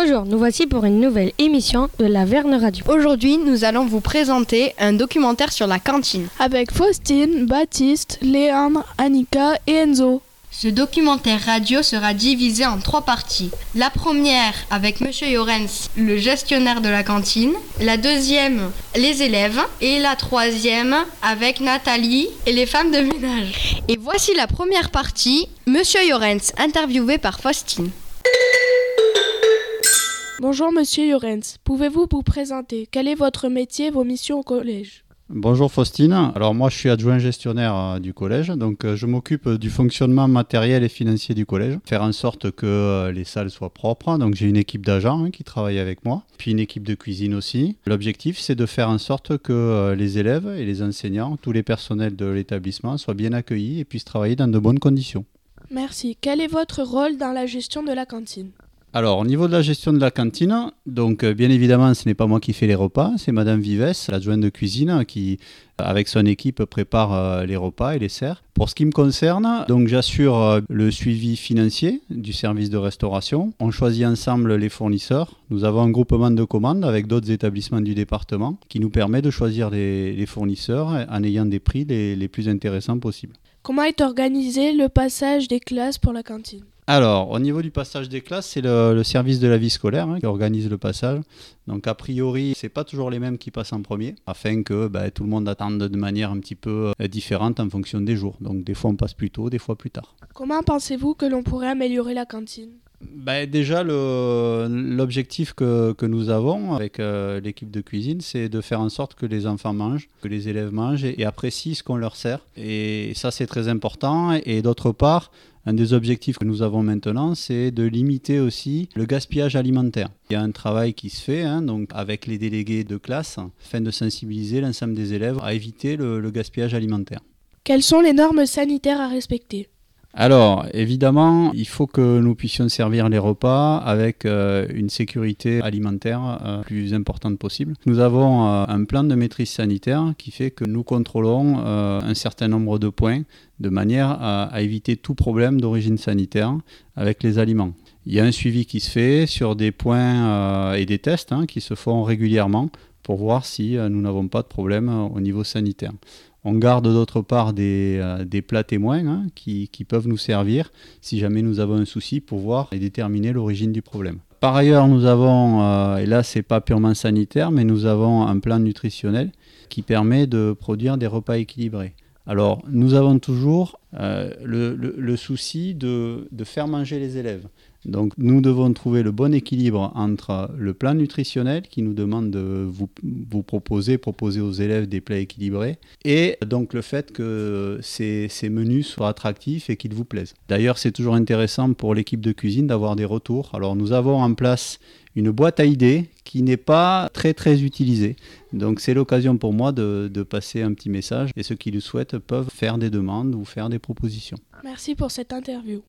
Bonjour, nous voici pour une nouvelle émission de la Verne Radio. Aujourd'hui, nous allons vous présenter un documentaire sur la cantine. Avec Faustine, Baptiste, Léandre, Annika et Enzo. Ce documentaire radio sera divisé en trois parties. La première avec Monsieur Yorens, le gestionnaire de la cantine. La deuxième, les élèves. Et la troisième avec Nathalie et les femmes de ménage. Et voici la première partie, Monsieur Yorens, interviewé par Faustine. Bonjour Monsieur Yorens, pouvez-vous vous présenter? Quel est votre métier, vos missions au collège? Bonjour Faustine. Alors moi je suis adjoint gestionnaire euh, du collège, donc euh, je m'occupe du fonctionnement matériel et financier du collège, faire en sorte que euh, les salles soient propres. Donc j'ai une équipe d'agents hein, qui travaille avec moi, puis une équipe de cuisine aussi. L'objectif c'est de faire en sorte que les élèves et les enseignants, tous les personnels de l'établissement soient bien accueillis et puissent travailler dans de bonnes conditions. Merci. Quel est votre rôle dans la gestion de la cantine? Alors, au niveau de la gestion de la cantine, donc euh, bien évidemment, ce n'est pas moi qui fais les repas, c'est Madame Vives, l'adjointe de cuisine, qui, avec son équipe, prépare euh, les repas et les sert. Pour ce qui me concerne, donc j'assure euh, le suivi financier du service de restauration. On choisit ensemble les fournisseurs. Nous avons un groupement de commandes avec d'autres établissements du département qui nous permet de choisir les, fournisseurs en ayant des prix les plus intéressants possibles. Comment est organisé le passage des classes pour la cantine? Alors, au niveau du passage des classes, c'est le, service de la vie scolaire hein, qui organise le passage. Donc, a priori, c'est pas toujours les mêmes qui passent en premier, afin que bah, tout le monde attende de manière un petit peu euh, différente en fonction des jours. Donc, des fois, on passe plus tôt, des fois plus tard. Comment pensez-vous que l'on pourrait améliorer la cantine? Bah, déjà, l'objectif que, que, nous avons avec euh, l'équipe de cuisine, c'est de faire en sorte que les enfants mangent, que les élèves mangent et, apprécient ce qu'on leur sert. Et ça, c'est très important. Et d'autre part, un des objectifs que nous avons maintenant, c'est de limiter aussi le gaspillage alimentaire. Il y a un travail qui se fait hein, donc avec les délégués de classe afin de sensibiliser l'ensemble des élèves à éviter le gaspillage alimentaire. Quelles sont les normes sanitaires à respecter? Alors, évidemment, il faut que nous puissions servir les repas avec euh, une sécurité alimentaire euh, plus importante possible. Nous avons euh, un plan de maîtrise sanitaire qui fait que nous contrôlons un certain nombre de points de manière à, éviter tout problème d'origine sanitaire avec les aliments. Il y a un suivi qui se fait sur des points et des tests hein, qui se font régulièrement pour voir si nous n'avons pas de problème au niveau sanitaire. On garde d'autre part des, euh, plats témoins hein, qui, peuvent nous servir si jamais nous avons un souci pour voir et déterminer l'origine du problème. Par ailleurs, nous avons, euh, et là c'est pas purement sanitaire, mais nous avons un plan nutritionnel qui permet de produire des repas équilibrés. Alors, nous avons toujours euh, le, souci de, faire manger les élèves. Donc nous devons trouver le bon équilibre entre le plan nutritionnel qui nous demande de vous, proposer, proposer aux élèves des plats équilibrés, et donc le fait que ces, menus soient attractifs et qu'ils vous plaisent. D'ailleurs c'est toujours intéressant pour l'équipe de cuisine d'avoir des retours. Alors nous avons en place une boîte à idées qui n'est pas très très utilisée. Donc c'est l'occasion pour moi de, de, passer un petit message et ceux qui le souhaitent peuvent faire des demandes ou faire Merci pour cette interview.